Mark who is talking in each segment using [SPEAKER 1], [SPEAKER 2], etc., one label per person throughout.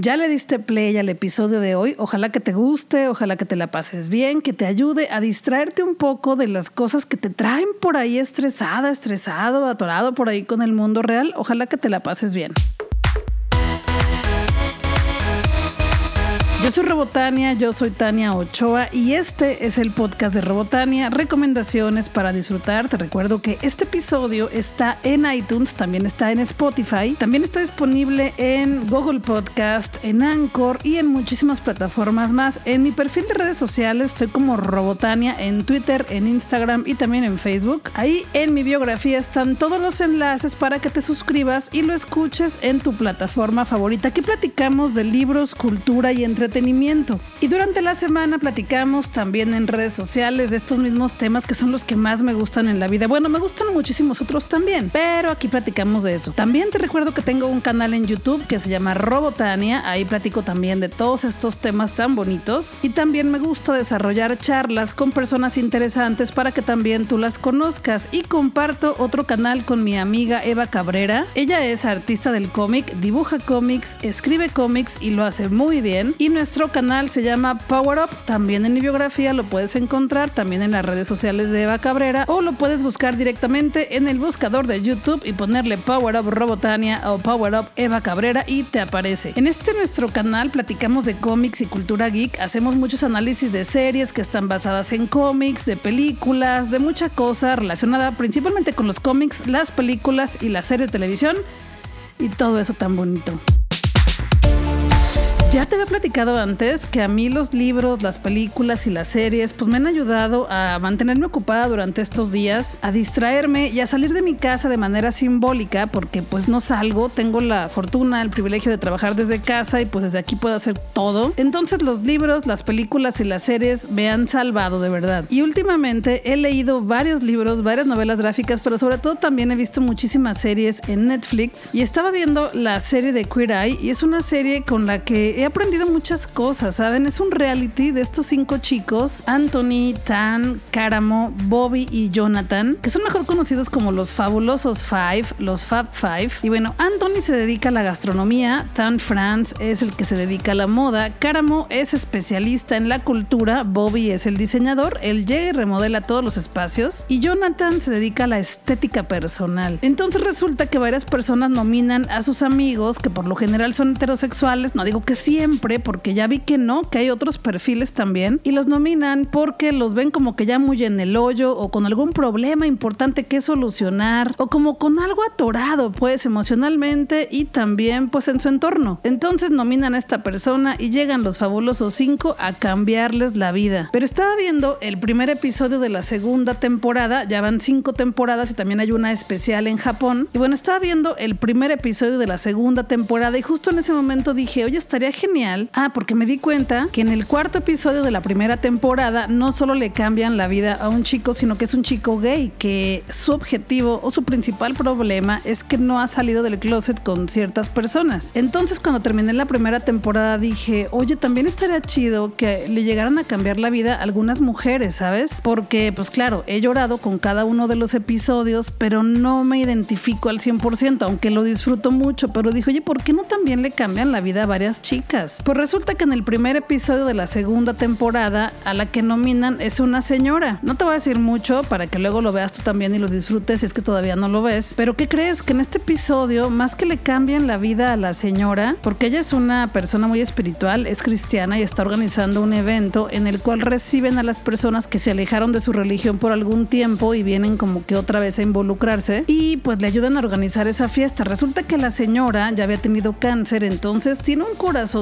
[SPEAKER 1] Ya le diste play al episodio de hoy. Ojalá que te guste, ojalá que te la pases bien, que te ayude a distraerte un poco de las cosas que te traen por ahí estresada, estresado, atorado por ahí con el mundo real. Ojalá que te la pases bien. Yo soy Robotania, yo soy Tania Ochoa y este es el podcast de Robotania, recomendaciones para disfrutar. Te recuerdo que este episodio está en iTunes, también está en Spotify, también está disponible en Google Podcast, en Anchor y en muchísimas plataformas más. En mi perfil de redes sociales estoy como Robotania en Twitter, en Instagram y también en Facebook. Ahí en mi biografía están todos los enlaces para que te suscribas y lo escuches en tu plataforma favorita. Aquí platicamos de libros, cultura y entretenimiento y durante la semana platicamos también en redes sociales de estos mismos temas que son los que más me gustan en la vida. Bueno, me gustan muchísimos otros también, pero aquí platicamos de eso. También te recuerdo que tengo un canal en YouTube que se llama Robotania. Ahí platico también de todos estos temas tan bonitos. Y también me gusta desarrollar charlas con personas interesantes para que también tú las conozcas. Y comparto otro canal con mi amiga Eva Cabrera. Ella es artista del cómic, dibuja cómics, escribe cómics y lo hace muy bien. Nuestro canal se llama Power Up. También en mi biografía lo puedes encontrar, también en las redes sociales de Eva Cabrera, o lo puedes buscar directamente en el buscador de YouTube y ponerle Power Up Robotania o Power Up Eva Cabrera y te aparece. En este nuestro canal platicamos de cómics y cultura geek, hacemos muchos análisis de series que están basadas en cómics, de películas, de mucha cosa relacionada principalmente con los cómics, las películas y las series de televisión y todo eso tan bonito. Ya te había platicado antes que a mí los libros, las películas y las series pues me han ayudado a mantenerme ocupada durante estos días, a distraerme y a salir de mi casa de manera simbólica porque pues no salgo, tengo la fortuna, el privilegio de trabajar desde casa y pues desde aquí puedo hacer todo. Entonces los libros, las películas y las series me han salvado de verdad. Y últimamente he leído varios libros, varias novelas gráficas, pero sobre todo también he visto muchísimas series en Netflix y estaba viendo la serie de Queer Eye y es una serie con la que he aprendido muchas cosas, ¿saben? Es un reality de estos cinco chicos, Anthony, Tan, Caramo, Bobby y Jonathan, que son mejor conocidos como los fabulosos Five, los Fab Five. Y bueno, Anthony se dedica a la gastronomía, Tan Franz es el que se dedica a la moda, Caramo es especialista en la cultura, Bobby es el diseñador, él llega y remodela todos los espacios y Jonathan se dedica a la estética personal. Entonces resulta que varias personas nominan a sus amigos, que por lo general son heterosexuales, no digo que sí, porque ya vi que no, que hay otros perfiles también, y los nominan porque los ven como que ya muy en el hoyo o con algún problema importante que solucionar o como con algo atorado, pues emocionalmente y también pues en su entorno. Entonces nominan a esta persona y llegan los fabulosos cinco a cambiarles la vida. Pero estaba viendo el primer episodio de la segunda temporada, ya van cinco temporadas y también hay una especial en Japón. Y bueno, estaba viendo el primer episodio de la segunda temporada y justo en ese momento dije, oye, estaría genial. Ah, porque me di cuenta que en el cuarto episodio de la primera temporada no solo le cambian la vida a un chico, sino que es un chico gay, que su objetivo o su principal problema es que no ha salido del closet con ciertas personas. Entonces cuando terminé la primera temporada dije, oye, también estaría chido que le llegaran a cambiar la vida a algunas mujeres, ¿sabes? Porque, pues claro, he llorado con cada uno de los episodios, pero no me identifico al 100%, aunque lo disfruto mucho, pero dije, oye, ¿por qué no también le cambian la vida a varias chicas? Pues resulta que en el primer episodio de la segunda temporada a la que nominan es una señora. No te voy a decir mucho para que luego lo veas tú también y lo disfrutes si es que todavía no lo ves. Pero ¿qué crees? Que en este episodio, más que le cambian la vida a la señora, porque ella es una persona muy espiritual, es cristiana y está organizando un evento en el cual reciben a las personas que se alejaron de su religión por algún tiempo y vienen como que otra vez a involucrarse y pues le ayudan a organizar esa fiesta. Resulta que la señora ya había tenido cáncer, entonces tiene un corazón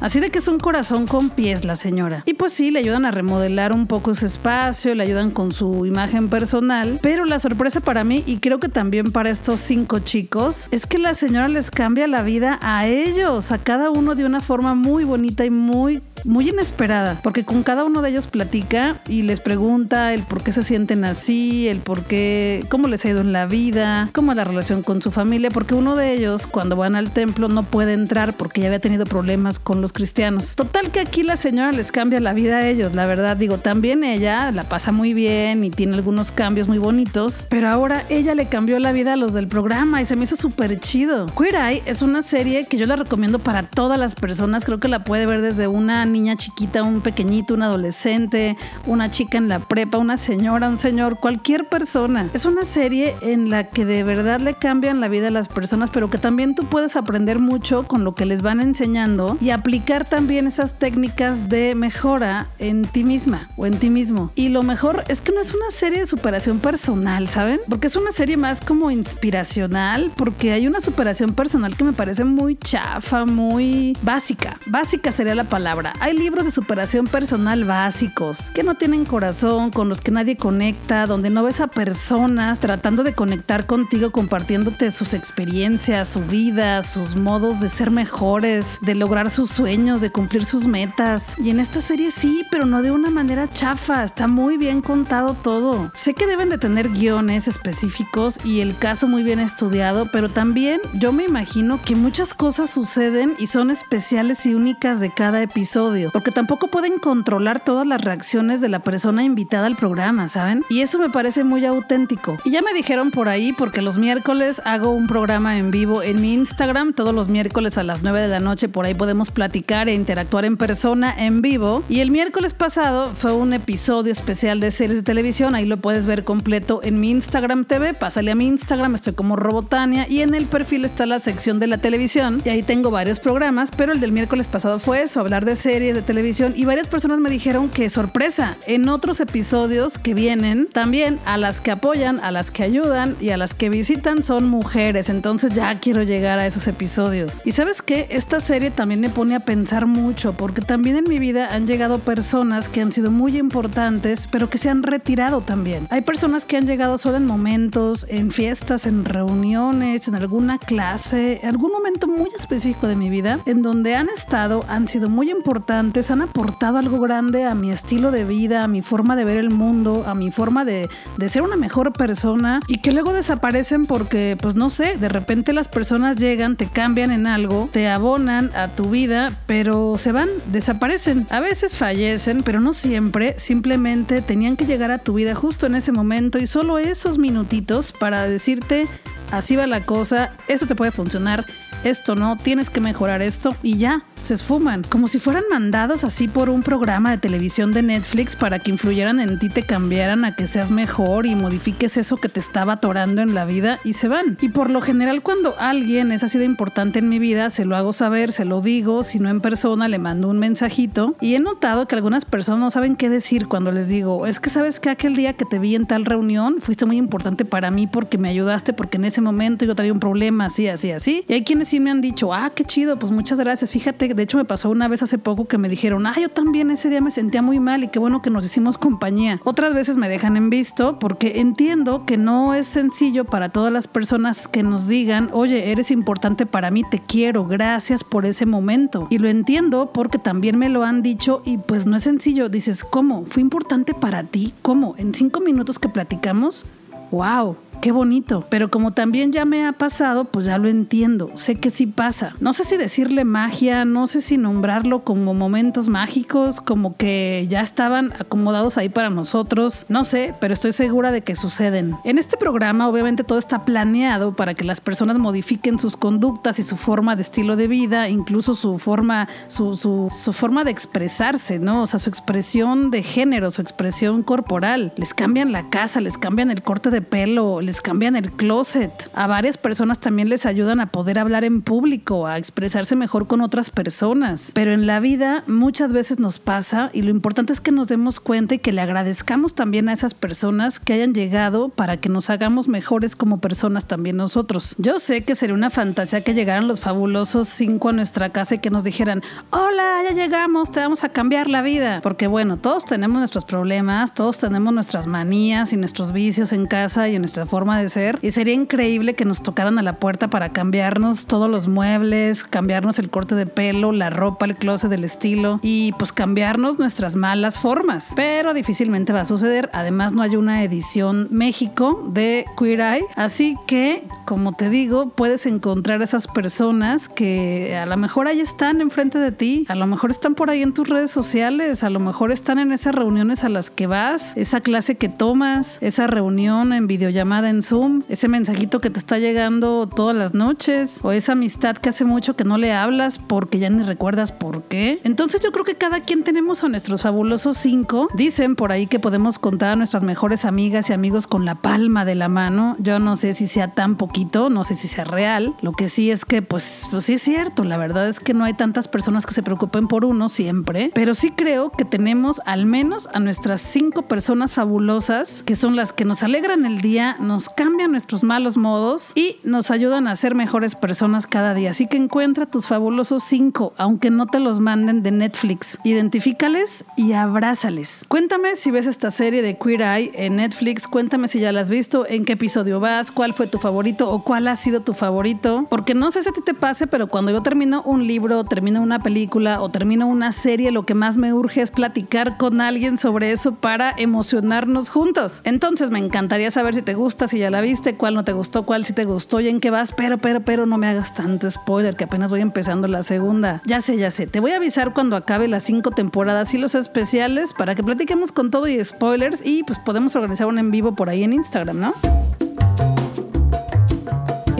[SPEAKER 1] Así de que es un corazón con pies la señora. Y pues sí, le ayudan a remodelar un poco su espacio, le ayudan con su imagen personal. Pero la sorpresa para mí, y creo que también para estos cinco chicos, es que la señora les cambia la vida a ellos, a cada uno de una forma muy bonita y muy muy inesperada, porque con cada uno de ellos platica y les pregunta el por qué se sienten así, el por qué, cómo les ha ido en la vida, cómo la relación con su familia, porque uno de ellos cuando van al templo no puede entrar porque ya había tenido problemas con los cristianos. Total que aquí la señora les cambia la vida a ellos, la verdad digo, también ella la pasa muy bien y tiene algunos cambios muy bonitos, pero ahora ella le cambió la vida a los del programa y se me hizo súper chido. Queer Eye es una serie que yo la recomiendo para todas las personas, creo que la puede ver desde una niña chiquita, un pequeñito, un adolescente, una chica en la prepa, una señora, un señor, cualquier persona. Es una serie en la que de verdad le cambian la vida a las personas, pero que también tú puedes aprender mucho con lo que les van enseñando y aplicar también esas técnicas de mejora en ti misma o en ti mismo. Y lo mejor es que no es una serie de superación personal, ¿saben? Porque es una serie más como inspiracional, porque hay una superación personal que me parece muy chafa, muy básica. Básica sería la palabra. Hay libros de superación personal básicos que no tienen corazón, con los que nadie conecta, donde no ves a personas tratando de conectar contigo, compartiéndote sus experiencias, su vida, sus modos de ser mejores, de lograr sus sueños, de cumplir sus metas. Y en esta serie sí, pero no de una manera chafa. Está muy bien contado todo. Sé que deben de tener guiones específicos y el caso muy bien estudiado, pero también yo me imagino que muchas cosas suceden y son especiales y únicas de cada episodio, porque tampoco pueden controlar todas las reacciones de la persona invitada al programa, ¿saben? Y eso me parece muy auténtico. Y ya me dijeron por ahí, porque los miércoles hago un programa en vivo en mi Instagram, todos los miércoles a las 9 de la noche, por ahí podemos platicar e interactuar en persona en vivo. Y el miércoles pasado fue un episodio especial de series de televisión, ahí lo puedes ver completo en mi Instagram TV, pásale a mi Instagram, estoy como Robotania y en el perfil está la sección de la televisión y ahí tengo varios programas, pero el del miércoles pasado fue eso, hablar de series de televisión y varias personas me dijeron que sorpresa, en otros episodios que vienen también a las que apoyan, a las que ayudan y a las que visitan son mujeres, entonces ya quiero llegar a esos episodios. Y sabes qué, esta serie también me pone a pensar mucho porque también en mi vida han llegado personas que han sido muy importantes, pero que se han retirado también. Hay personas que han llegado solo en momentos, en fiestas, en reuniones, en alguna clase, algún momento muy específico de mi vida, en donde han estado, han sido muy importantes, han aportado algo grande a mi estilo de vida, a mi forma de ver el mundo, a mi forma de, de ser una mejor persona y que luego desaparecen porque, pues no sé, de repente las personas llegan, te cambian en algo, te abonan a tu vida, pero se van, desaparecen. A veces fallecen, pero no siempre, simplemente tenían que llegar a tu vida justo en ese momento y solo esos minutitos para decirte así va la cosa, esto te puede funcionar, esto no, tienes que mejorar esto y ya, se esfuman, como si fueran mandados así por un programa de televisión de Netflix para que influyeran en ti, te cambiaran a que seas mejor y modifiques eso que te estaba atorando en la vida y se van. Y por lo general cuando alguien es así de importante en mi vida, se lo hago saber, se lo digo, si no en persona le mando un mensajito y he notado que algunas personas no saben qué decir cuando les digo, es que sabes que aquel día que te vi en tal reunión fuiste muy importante para mí porque me ayudaste, porque en ese momento yo traía un problema así, así, así. Y hay quienes sí me han dicho, ah, qué chido, pues muchas gracias. Fíjate, de hecho me pasó una vez hace poco que me dijeron, ah, yo también ese día me sentía muy mal y qué bueno que nos hicimos compañía. Otras veces me dejan en visto porque entiendo que no es sencillo para todas las personas que nos digan, oye, eres importante para mí, te quiero, gracias por ese momento. Y lo entiendo porque también me lo han dicho y pues no es sencillo. Dices, ¿cómo? ¿Fue importante para ti? ¿Cómo? ¿En cinco minutos que platicamos? ¡Wow! Qué bonito. Pero como también ya me ha pasado, pues ya lo entiendo. Sé que sí pasa. No sé si decirle magia, no sé si nombrarlo como momentos mágicos, como que ya estaban acomodados ahí para nosotros. No sé, pero estoy segura de que suceden. En este programa, obviamente, todo está planeado para que las personas modifiquen sus conductas y su forma de estilo de vida, incluso su forma, su, su, forma de expresarse, ¿no? O sea, su expresión de género, su expresión corporal. Les cambian la casa, les cambian el corte de pelo, les cambian el closet. A varias personas también les ayudan a poder hablar en público, a expresarse mejor con otras personas. Pero en la vida muchas veces nos pasa y lo importante es que nos demos cuenta y que le agradezcamos también a esas personas que hayan llegado para que nos hagamos mejores como personas también nosotros. Yo sé que sería una fantasía que llegaran los fabulosos cinco a nuestra casa y que nos dijeran, hola, ya llegamos, te vamos a cambiar la vida. Porque bueno, todos tenemos nuestros problemas, todos tenemos nuestras manías y nuestros vicios en casa y en nuestra forma de ser y sería increíble que nos tocaran a la puerta para cambiarnos todos los muebles, cambiarnos el corte de pelo, la ropa, el closet del estilo y pues cambiarnos nuestras malas formas. Pero difícilmente va a suceder. Además no hay una edición México de Queer Eye. Así que, como te digo, puedes encontrar esas personas que a lo mejor ahí están enfrente de ti, a lo mejor están por ahí en tus redes sociales, a lo mejor están en esas reuniones a las que vas, esa clase que tomas, esa reunión en videollamada en Zoom, ese mensajito que te está llegando todas las noches o esa amistad que hace mucho que no le hablas porque ya ni recuerdas por qué. Entonces yo creo que cada quien tenemos a nuestros fabulosos cinco. Dicen por ahí que podemos contar a nuestras mejores amigas y amigos con la palma de la mano. Yo no sé si sea tan poquito, no sé si sea real. Lo que sí es que pues, pues sí es cierto, la verdad es que no hay tantas personas que se preocupen por uno siempre, pero sí creo que tenemos al menos a nuestras cinco personas fabulosas que son las que nos alegran el día, nos cambian nuestros malos modos y nos ayudan a ser mejores personas cada día. Así que encuentra tus fabulosos cinco, aunque no te los manden de Netflix. Identifícales y abrázales. Cuéntame si ves esta serie de Queer Eye en Netflix, cuéntame si ya la has visto, en qué episodio vas, cuál fue tu favorito o cuál ha sido tu favorito, porque no sé si a ti te pase, pero cuando yo termino un libro, termino una película o termino una serie, lo que más me urge es platicar con alguien sobre eso para emocionarnos juntos. Entonces me encantaría saber si te gusta, si ya la viste, cuál no te gustó, cuál sí te gustó y en qué vas, pero, pero, pero no me hagas tanto spoiler que apenas voy empezando la segunda. Ya sé, ya sé, te voy a avisar cuando acabe las cinco temporadas y los especiales para que platiquemos con todo y spoilers y pues podemos organizar un en vivo por ahí en Instagram, ¿no?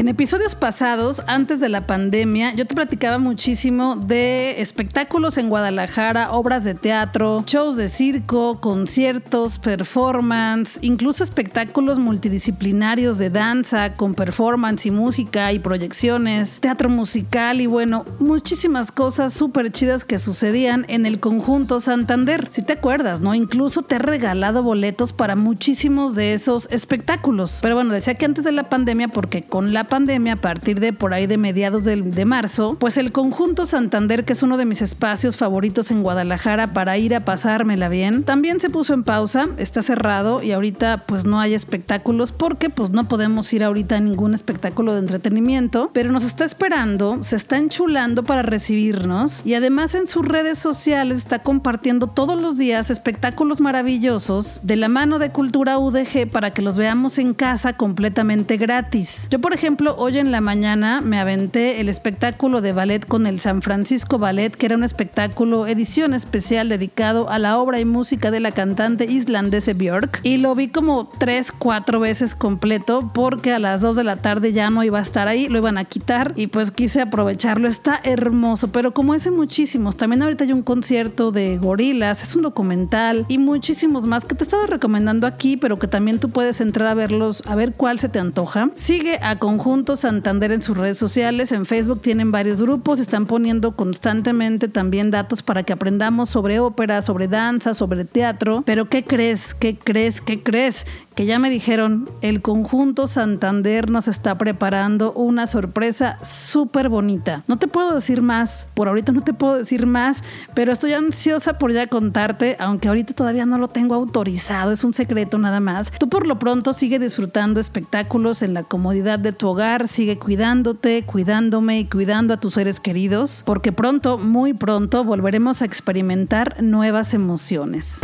[SPEAKER 1] En episodios pasados, antes de la pandemia, yo te platicaba muchísimo de espectáculos en Guadalajara, obras de teatro, shows de circo, conciertos, performance, incluso espectáculos multidisciplinarios de danza con performance y música y proyecciones, teatro musical y bueno, muchísimas cosas súper chidas que sucedían en el conjunto Santander. Si te acuerdas, ¿no? Incluso te he regalado boletos para muchísimos de esos espectáculos. Pero bueno, decía que antes de la pandemia porque con la pandemia, a partir de por ahí de mediados de, de, marzo, pues el conjunto Santander, que es uno de mis espacios favoritos en Guadalajara para ir a pasármela bien, también se puso en pausa, está cerrado y ahorita pues no hay espectáculos porque pues no podemos ir ahorita a ningún espectáculo de entretenimiento, pero nos está esperando, se está enchulando para recibirnos y además en sus redes sociales está compartiendo todos los días espectáculos maravillosos de la mano de Cultura UDG para que los veamos en casa completamente gratis. Yo por ejemplo hoy en la mañana me aventé el espectáculo de ballet con el San Francisco Ballet, que era un espectáculo edición especial dedicado a la obra y música de la cantante islandesa Björk. Y lo vi como tres, cuatro veces completo porque a las dos de la tarde ya no iba a estar ahí, lo iban a quitar y pues quise aprovecharlo. Está hermoso, pero como ese muchísimos, también ahorita hay un concierto de gorilas, es un documental y muchísimos más que te he estado recomendando aquí, pero que también tú puedes entrar a verlos, a ver cuál se te antoja. Sigue a Conjunto Santander en sus redes sociales, en Facebook tienen varios grupos, están poniendo constantemente también datos para que aprendamos sobre ópera, sobre danza, sobre teatro. Pero ¿qué crees? ¿Qué crees? ¿Qué crees? Que ya me dijeron, el conjunto Santander nos está preparando una sorpresa súper bonita. No te puedo decir más, por ahorita no te puedo decir más, pero estoy ansiosa por ya contarte, aunque ahorita todavía no lo tengo autorizado, es un secreto nada más. Tú por lo pronto sigue disfrutando espectáculos en la comodidad de tu hogar, sigue cuidándote, cuidándome y cuidando a tus seres queridos, porque pronto, muy pronto, volveremos a experimentar nuevas emociones.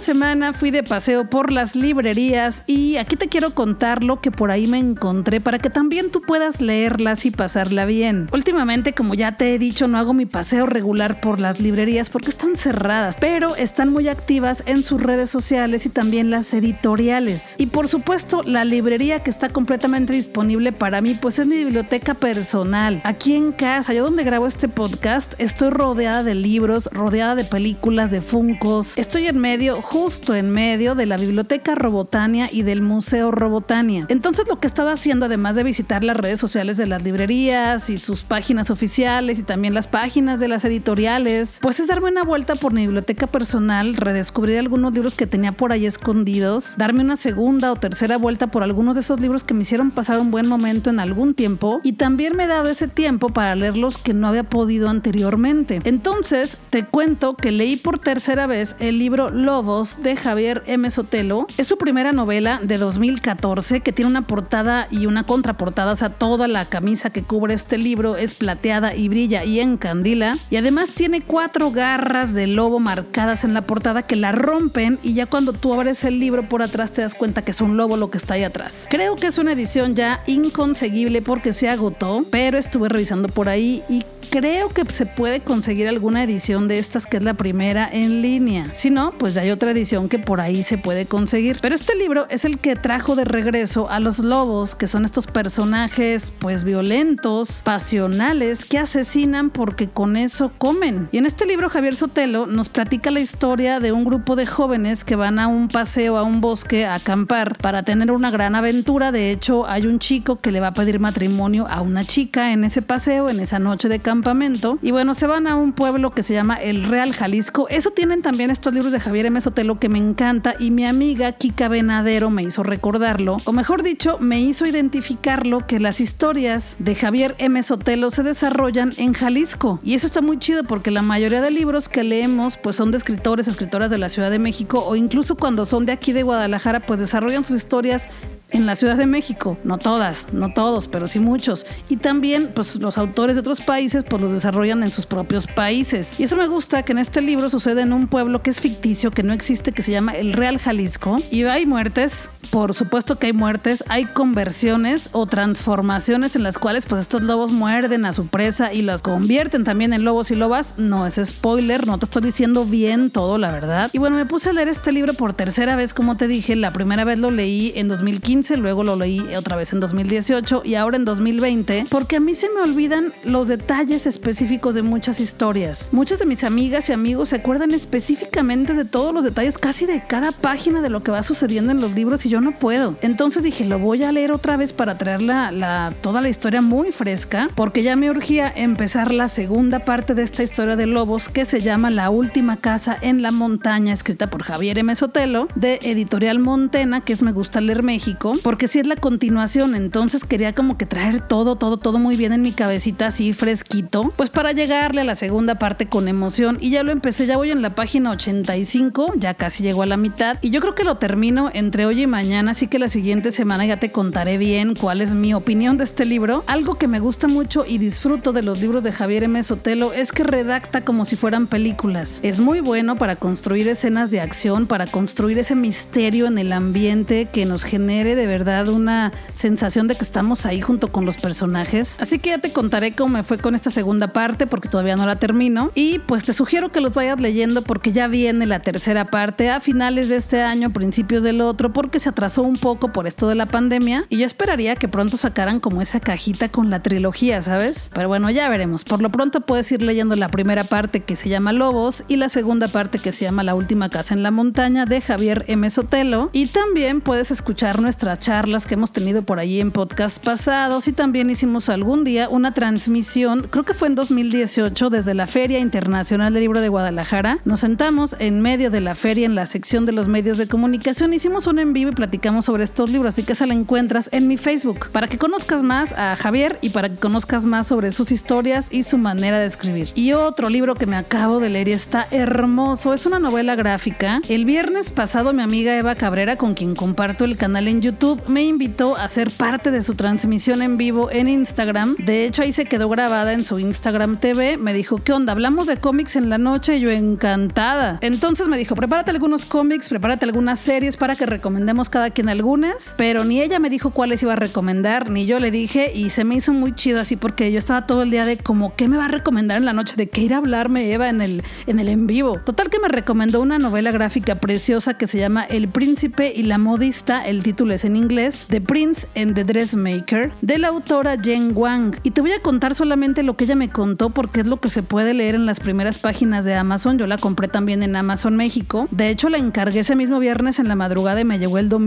[SPEAKER 1] Semana fui de paseo por las librerías y aquí te quiero contar lo que por ahí me encontré para que también tú puedas leerlas y pasarla bien. Últimamente, como ya te he dicho, no hago mi paseo regular por las librerías porque están cerradas, pero están muy activas en sus redes sociales y también las editoriales. Y por supuesto, la librería que está completamente disponible para mí, pues es mi biblioteca personal. Aquí en casa, yo donde grabo este podcast, estoy rodeada de libros, rodeada de películas, de funcos. Estoy en medio, justo en medio de la Biblioteca Robotania y del Museo Robotania. Entonces lo que he estado haciendo, además de visitar las redes sociales de las librerías y sus páginas oficiales y también las páginas de las editoriales, pues es darme una vuelta por mi biblioteca personal, redescubrir algunos libros que tenía por ahí escondidos, darme una segunda o tercera vuelta por algunos de esos libros que me hicieron pasar un buen momento en algún tiempo y también me he dado ese tiempo para leer los que no había podido anteriormente. Entonces, te cuento que leí por tercera vez el libro Lobos de Javier M. Sotelo. Es su primera novela de 2014 que tiene una portada y una contraportada, o sea, toda la camisa que cubre este libro es plateada y brilla y encandila. Y además tiene cuatro garras de lobo marcadas en la portada que la rompen y ya cuando tú abres el libro por atrás te das cuenta que es un lobo lo que está ahí atrás. Creo que es una edición ya inconseguible porque se agotó, pero estuve revisando por ahí y creo que se puede conseguir alguna edición de estas que es la primera en línea. Si no, pues ya hay otra edición que por ahí se puede conseguir. Pero este libro es el que trajo de regreso a los lobos, que son estos personajes pues violentos, pasionales, que asesinan porque con eso comen. Y en este libro Javier Sotelo nos platica la historia de un grupo de jóvenes que van a un paseo a un bosque a acampar para tener una gran aventura. De hecho, hay un chico que le va a pedir matrimonio a una chica en ese paseo, en esa noche de campamento y bueno, se van a un pueblo que se llama El Real Jalisco. Eso tienen también estos libros de Javier M. Sotelo que me encanta y mi amiga Kika Venadero me hizo recordarlo, o mejor dicho, me hizo identificarlo que las historias de Javier M. Sotelo se desarrollan en Jalisco. Y eso está muy chido porque la mayoría de libros que leemos pues son de escritores o escritoras de la Ciudad de México o incluso cuando son de aquí de Guadalajara pues desarrollan sus historias en la Ciudad de México, no todas, no todos, pero sí muchos. Y también, pues los autores de otros países, pues los desarrollan en sus propios países. Y eso me gusta que en este libro sucede en un pueblo que es ficticio, que no existe, que se llama el Real Jalisco. Y hay muertes, por supuesto que hay muertes, hay conversiones o transformaciones en las cuales pues estos lobos muerden a su presa y las convierten también en lobos y lobas. No es spoiler, no te estoy diciendo bien todo, la verdad. Y bueno, me puse a leer este libro por tercera vez, como te dije, la primera vez lo leí en 2015, luego lo leí otra vez en 2018 y ahora en 2020, porque a mí se me olvidan los detalles específicos de muchas historias. Muchas de mis amigas y amigos se acuerdan específicamente de todos los detalles, casi de cada página de lo que va sucediendo en los libros y yo no puedo. Entonces dije, lo voy a leer otra vez para traer la, toda la historia muy fresca, porque ya me urgía empezar la segunda parte de esta historia de lobos que se llama La última casa en la montaña, escrita por Javier M. Sotelo, de Editorial Montena, que es Me gusta leer México, porque si es la continuación, entonces quería como que traer todo, todo, todo muy bien en mi cabecita, así fresquito, pues para llegarle a la segunda parte con emoción. Y ya lo empecé, ya voy en la página 85, ya casi llegó a la mitad, y yo creo que lo termino entre hoy y mañana así que la siguiente semana ya te contaré bien cuál es mi opinión de este libro. Algo que me gusta mucho y disfruto de los libros de Javier M. Sotelo es que redacta como si fueran películas. Es muy bueno para construir escenas de acción, para construir ese misterio en el ambiente que nos genere de verdad una sensación de que estamos ahí junto con los personajes. Así que ya te contaré cómo me fue con esta segunda parte porque todavía no la termino. Y pues te sugiero que los vayas leyendo porque ya viene la tercera parte a finales de este año, principios del otro, porque se un poco por esto de la pandemia y yo esperaría que pronto sacaran como esa cajita con la trilogía, ¿sabes? Pero bueno, ya veremos. Por lo pronto puedes ir leyendo la primera parte que se llama Lobos y la segunda parte que se llama La última casa en la montaña de Javier M. Sotelo y también puedes escuchar nuestras charlas que hemos tenido por ahí en podcast pasados y también hicimos algún día una transmisión, creo que fue en 2018 desde la Feria Internacional del Libro de Guadalajara. Nos sentamos en medio de la feria en la sección de los medios de comunicación, hicimos un en vivo y platicamos sobre estos libros, así que esa la encuentras en mi Facebook para que conozcas más a Javier y para que conozcas más sobre sus historias y su manera de escribir. Y otro libro que me acabo de leer y está hermoso, es una novela gráfica. El viernes pasado mi amiga Eva Cabrera, con quien comparto el canal en YouTube, me invitó a ser parte de su transmisión en vivo en Instagram. De hecho, ahí se quedó grabada en su Instagram TV. Me dijo, ¿qué onda? Hablamos de cómics en la noche. Y yo encantada. Entonces me dijo, prepárate algunos cómics, prepárate algunas series para que recomendemos cada cada quien algunas, pero ni ella me dijo cuáles iba a recomendar, ni yo le dije, y se me hizo muy chido así porque yo estaba todo el día de como, ¿qué me va a recomendar en la noche? ¿De qué ir a hablarme Eva en el, en el en vivo? Total que me recomendó una novela gráfica preciosa que se llama El Príncipe y la Modista, el título es en inglés, The Prince and the Dressmaker, de la autora Jen Wang. Y te voy a contar solamente lo que ella me contó porque es lo que se puede leer en las primeras páginas de Amazon. Yo la compré también en Amazon México. De hecho, la encargué ese mismo viernes en la madrugada y me llegó el domingo.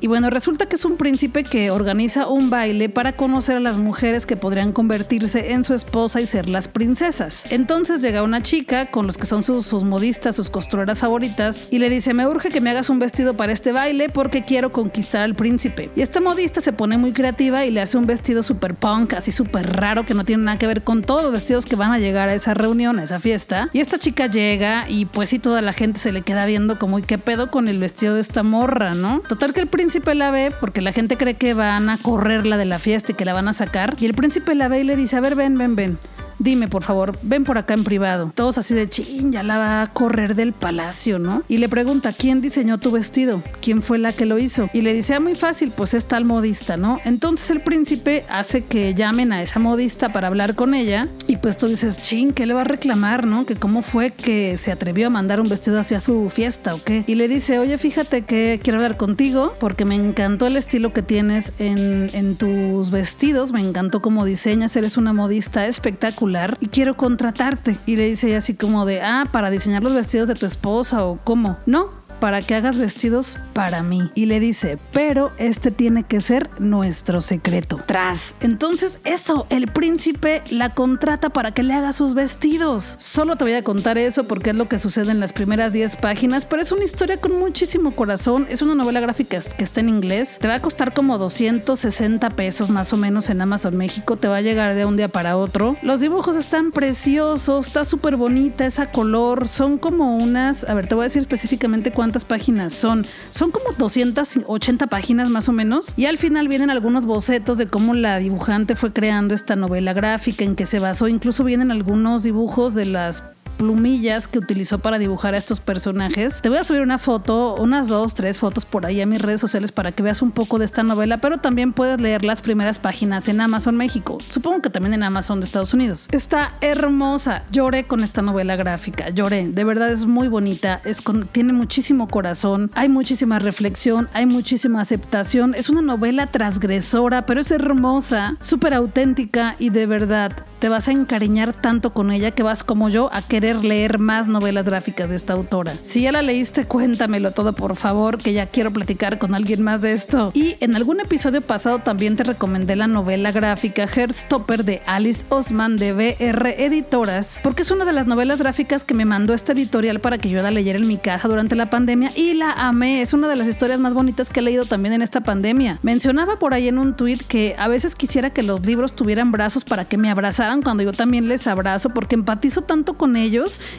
[SPEAKER 1] Y bueno, resulta que es un príncipe que organiza un baile para conocer a las mujeres que podrían convertirse en su esposa y ser las princesas. Entonces llega una chica con los que son sus, modistas, sus costureras favoritas, y le dice, me urge que me hagas un vestido para este baile porque quiero conquistar al príncipe. Y esta modista se pone muy creativa y le hace un vestido súper punk, así súper raro, que no tiene nada que ver con todos los vestidos que van a llegar a esa reunión, a esa fiesta. Y esta chica llega y pues sí, toda la gente se le queda viendo como, ¿y qué pedo con el vestido de esta morra, no? Total que el príncipe la ve porque la gente cree que van a correrla de la fiesta y que la van a sacar. Y el príncipe la ve y le dice, a ver, ven, ven, ven dime por favor, ven por acá en privado. Todos así de ching, ya la va a correr del palacio, ¿no? Y le pregunta, ¿quién diseñó tu vestido? ¿Quién fue la que lo hizo? Y le dice, ah, muy fácil, pues es tal modista, ¿no? Entonces el príncipe hace que llamen a esa modista para hablar con ella y pues tú dices, ching, ¿qué le va a reclamar, no? Que cómo fue que se atrevió a mandar un vestido hacia su fiesta o qué. Y le dice, oye, fíjate que quiero hablar contigo porque me encantó el estilo que tienes en, en tus vestidos, me encantó cómo diseñas, eres una modista espectacular y quiero contratarte. Y le dice ella así como de, ah, para diseñar los vestidos de tu esposa o cómo. No, para que hagas vestidos para mí. Y le dice, pero este tiene que ser nuestro secreto. Tras. Entonces eso, el príncipe la contrata para que le haga sus vestidos. Solo te voy a contar eso porque es lo que sucede en las primeras 10 páginas, pero es una historia con muchísimo corazón. Es una novela gráfica que está en inglés. Te va a costar como 260 pesos más o menos en Amazon México. Te va a llegar de un día para otro. Los dibujos están preciosos, está súper bonita esa color. Son como unas, a ver, te voy a decir específicamente cuántas páginas son. Son como 280 páginas más o menos. Y al final vienen algunos bocetos de cómo la dibujante fue creando esta novela gráfica en que se basó. Incluso vienen algunos dibujos de las plumillas que utilizó para dibujar a estos personajes. Te voy a subir una foto, unas dos, tres fotos por ahí a mis redes sociales para que veas un poco de esta novela, pero también puedes leer las primeras páginas en Amazon México. Supongo que también en Amazon de Estados Unidos. Está hermosa. Lloré con esta novela gráfica. Lloré. De verdad es muy bonita. Es con, tiene muchísimo corazón. Hay muchísima reflexión. Hay muchísima aceptación. Es una novela transgresora, pero es hermosa, súper auténtica y de verdad te vas a encariñar tanto con ella que vas como yo a querer leer más novelas gráficas de esta autora. Si ya la leíste, cuéntamelo todo por favor, que ya quiero platicar con alguien más de esto. Y en algún episodio pasado también te recomendé la novela gráfica Heartstopper de Alice Osman de BR Editoras, porque es una de las novelas gráficas que me mandó esta editorial para que yo la leyera en mi casa durante la pandemia y la amé. Es una de las historias más bonitas que he leído también en esta pandemia. Mencionaba por ahí en un tweet que a veces quisiera que los libros tuvieran brazos para que me abrazaran cuando yo también les abrazo, porque empatizo tanto con ellos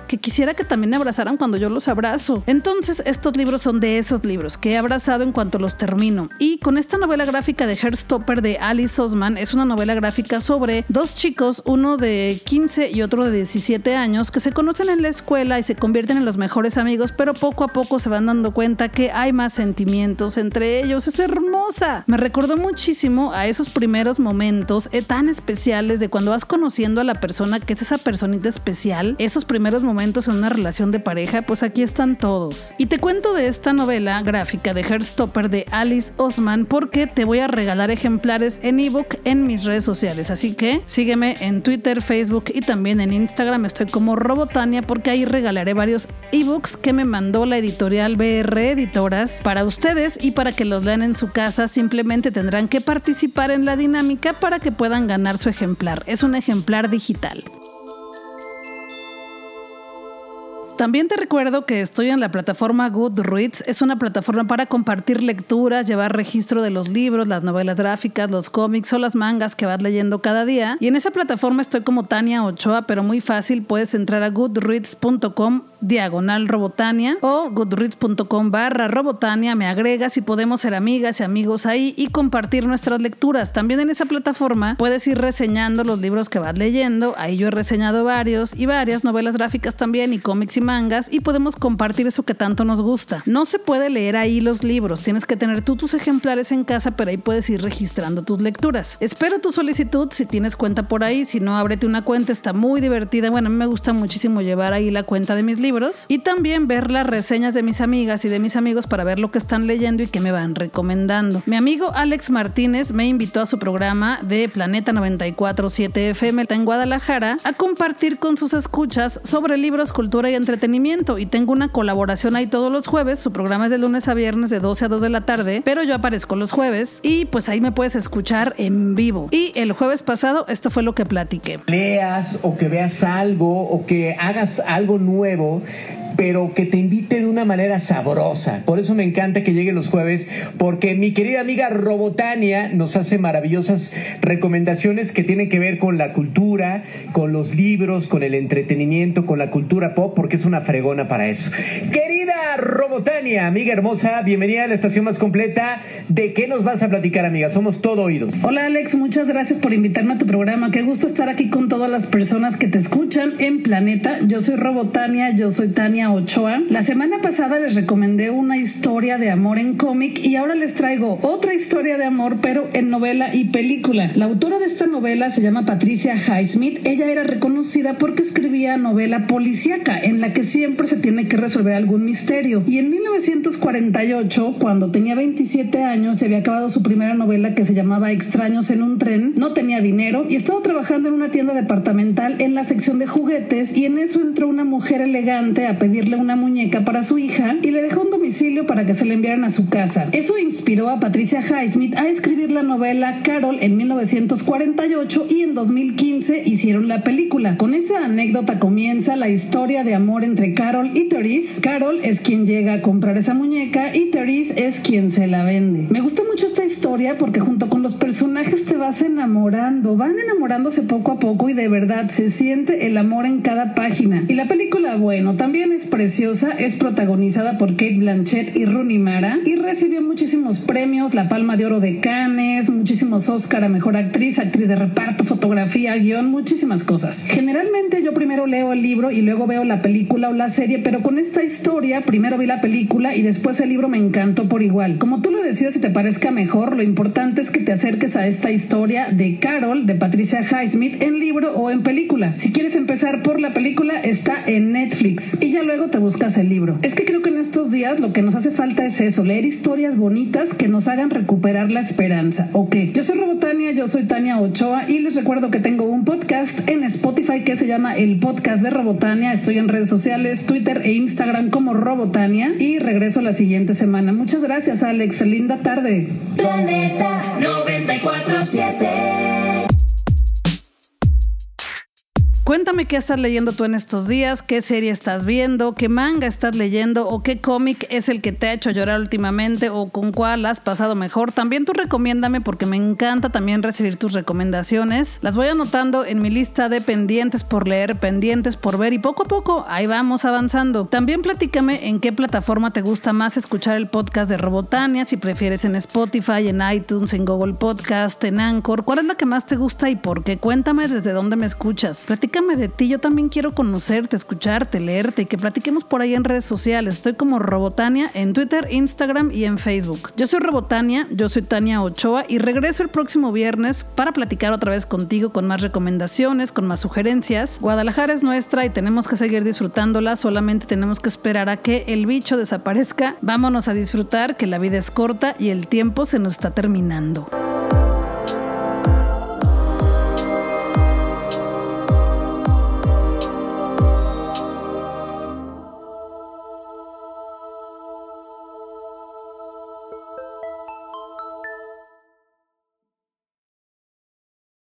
[SPEAKER 1] que quisiera que también me abrazaran cuando yo los abrazo. Entonces, estos libros son de esos libros que he abrazado en cuanto los termino. Y con esta novela gráfica de Heartstopper de Alice Osman, es una novela gráfica sobre dos chicos, uno de 15 y otro de 17 años, que se conocen en la escuela y se convierten en los mejores amigos, pero poco a poco se van dando cuenta que hay más sentimientos entre ellos. Es hermosa. Me recordó muchísimo a esos primeros momentos eh, tan especiales de cuando conocido conociendo a la persona que es esa personita especial, esos primeros momentos en una relación de pareja, pues aquí están todos. Y te cuento de esta novela gráfica de Heartstopper de Alice Osman porque te voy a regalar ejemplares en ebook en mis redes sociales. Así que sígueme en Twitter, Facebook y también en Instagram. Estoy como Robotania porque ahí regalaré varios ebooks que me mandó la editorial BR Editoras para ustedes y para que los lean en su casa. Simplemente tendrán que participar en la dinámica para que puedan ganar su ejemplar. Es un ejemplar ejemplar digital. También te recuerdo que estoy en la plataforma Goodreads. Es una plataforma para compartir lecturas, llevar registro de los libros, las novelas gráficas, los cómics o las mangas que vas leyendo cada día. Y en esa plataforma estoy como Tania Ochoa, pero muy fácil. Puedes entrar a goodreads.com diagonal robotania o goodreads.com barra robotania. Me agregas y podemos ser amigas y amigos ahí y compartir nuestras lecturas. También en esa plataforma puedes ir reseñando los libros que vas leyendo. Ahí yo he reseñado varios y varias novelas gráficas también y cómics y mangas y podemos compartir eso que tanto nos gusta. No se puede leer ahí los libros, tienes que tener tú tus ejemplares en casa, pero ahí puedes ir registrando tus lecturas. Espero tu solicitud si tienes cuenta por ahí, si no, ábrete una cuenta, está muy divertida. Bueno, a mí me gusta muchísimo llevar ahí la cuenta de mis libros y también ver las reseñas de mis amigas y de mis amigos para ver lo que están leyendo y que me van recomendando. Mi amigo Alex Martínez me invitó a su programa de Planeta 947 FM en Guadalajara a compartir con sus escuchas sobre libros, cultura y entretenimiento y tengo una colaboración ahí todos los jueves. Su programa es de lunes a viernes de 12 a 2 de la tarde, pero yo aparezco los jueves y pues ahí me puedes escuchar en vivo. Y el jueves pasado esto fue lo que platiqué.
[SPEAKER 2] Leas o que veas algo o que hagas algo nuevo pero que te invite de una manera sabrosa. Por eso me encanta que llegue los jueves, porque mi querida amiga Robotania nos hace maravillosas recomendaciones que tienen que ver con la cultura, con los libros, con el entretenimiento, con la cultura pop, porque es una fregona para eso. Querida Robotania, amiga hermosa, bienvenida a la estación más completa. ¿De qué nos vas a platicar, amiga? Somos todo oídos.
[SPEAKER 1] Hola, Alex, muchas gracias por invitarme a tu programa. Qué gusto estar aquí con todas las personas que te escuchan en Planeta. Yo soy Robotania, yo soy Tania Ochoa. La semana pasada les recomendé una historia de amor en cómic y ahora les traigo otra historia de amor, pero en novela y película. La autora de esta novela se llama Patricia Highsmith. Ella era reconocida porque escribía novela policíaca en la que siempre se tiene que resolver algún misterio. Y en 1948, cuando tenía 27 años, se había acabado su primera novela que se llamaba Extraños en un tren. No tenía dinero y estaba trabajando en una tienda departamental en la sección de juguetes y en eso entró una mujer elegante a pedir una muñeca para su hija y le dejó un domicilio para que se le enviaran a su casa. Eso inspiró a Patricia Highsmith a escribir la novela Carol en 1948 y en 2015 hicieron la película. Con esa anécdota comienza la historia de amor entre Carol y Therese. Carol es quien llega a comprar esa muñeca y Therese es quien se la vende. Me gusta mucho esta historia porque junto con los personajes te vas enamorando, van enamorándose poco a poco y de verdad se siente el amor en cada página. Y la película, bueno, también es preciosa, es protagonizada por Kate Blanchett y Rooney Mara y recibió muchísimos premios, la Palma de Oro de Cannes, muchísimos Oscar a Mejor Actriz, Actriz de Reparto, Fotografía, Guión, muchísimas cosas. Generalmente yo primero leo el libro y luego veo la película o la serie, pero con esta historia primero vi la película y después el libro me encantó por igual. Como tú lo decías, si te parezca mejor, lo importante es que te acerques a esta historia de Carol, de Patricia Highsmith, en libro o en película. Si quieres empezar por la película, está en Netflix y ya luego te buscas el libro. Es que creo que en estos días lo que nos hace falta es eso, leer historias bonitas que nos hagan recuperar la esperanza. Ok, yo soy Robotania, yo soy Tania Ochoa y les recuerdo que tengo un podcast en Spotify que se llama El Podcast de Robotania. Estoy en redes sociales, Twitter e Instagram como Robotania y regreso la siguiente semana. Muchas gracias, Alex. Linda tarde.
[SPEAKER 3] Planeta 947
[SPEAKER 1] Cuéntame qué estás leyendo tú en estos días, qué serie estás viendo, qué manga estás leyendo o qué cómic es el que te ha hecho llorar últimamente o con cuál has pasado mejor. También tú recomiéndame porque me encanta también recibir tus recomendaciones. Las voy anotando en mi lista de pendientes por leer, pendientes por ver y poco a poco ahí vamos avanzando. También platícame en qué plataforma te gusta más escuchar el podcast de Robotania, si prefieres en Spotify, en iTunes, en Google Podcast, en Anchor. ¿Cuál es la que más te gusta y por qué? Cuéntame desde dónde me escuchas de ti. Yo también quiero conocerte, escucharte, leerte y que platiquemos por ahí en redes sociales. Estoy como Robotania en Twitter, Instagram y en Facebook. Yo soy Robotania, yo soy Tania Ochoa y regreso el próximo viernes para platicar otra vez contigo con más recomendaciones, con más sugerencias. Guadalajara es nuestra y tenemos que seguir disfrutándola, solamente tenemos que esperar a que el bicho desaparezca. Vámonos a disfrutar que la vida es corta y el tiempo se nos está terminando.